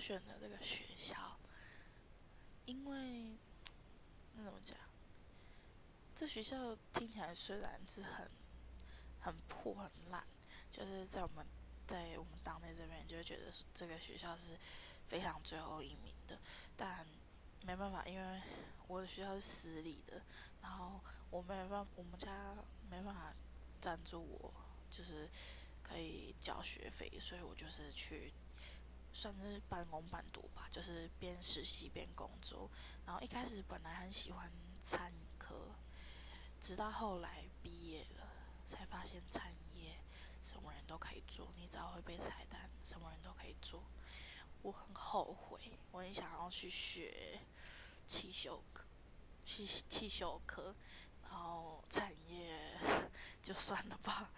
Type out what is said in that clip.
选的这个学校，因为那怎么讲？这学校听起来虽然是很很破很烂，就是在我们在我们党内这边就会觉得这个学校是非常最后一名的，但没办法，因为我的学校是私立的，然后我没办法，我们家没办法赞助我，就是可以交学费，所以我就是去。算是半工半读吧，就是边实习边工作。然后一开始本来很喜欢餐饮科，直到后来毕业了，才发现餐饮业什么人都可以做，你只要会背菜单，什么人都可以做。我很后悔，我很想要去学汽修科，汽汽修科，然后产业 就算了吧。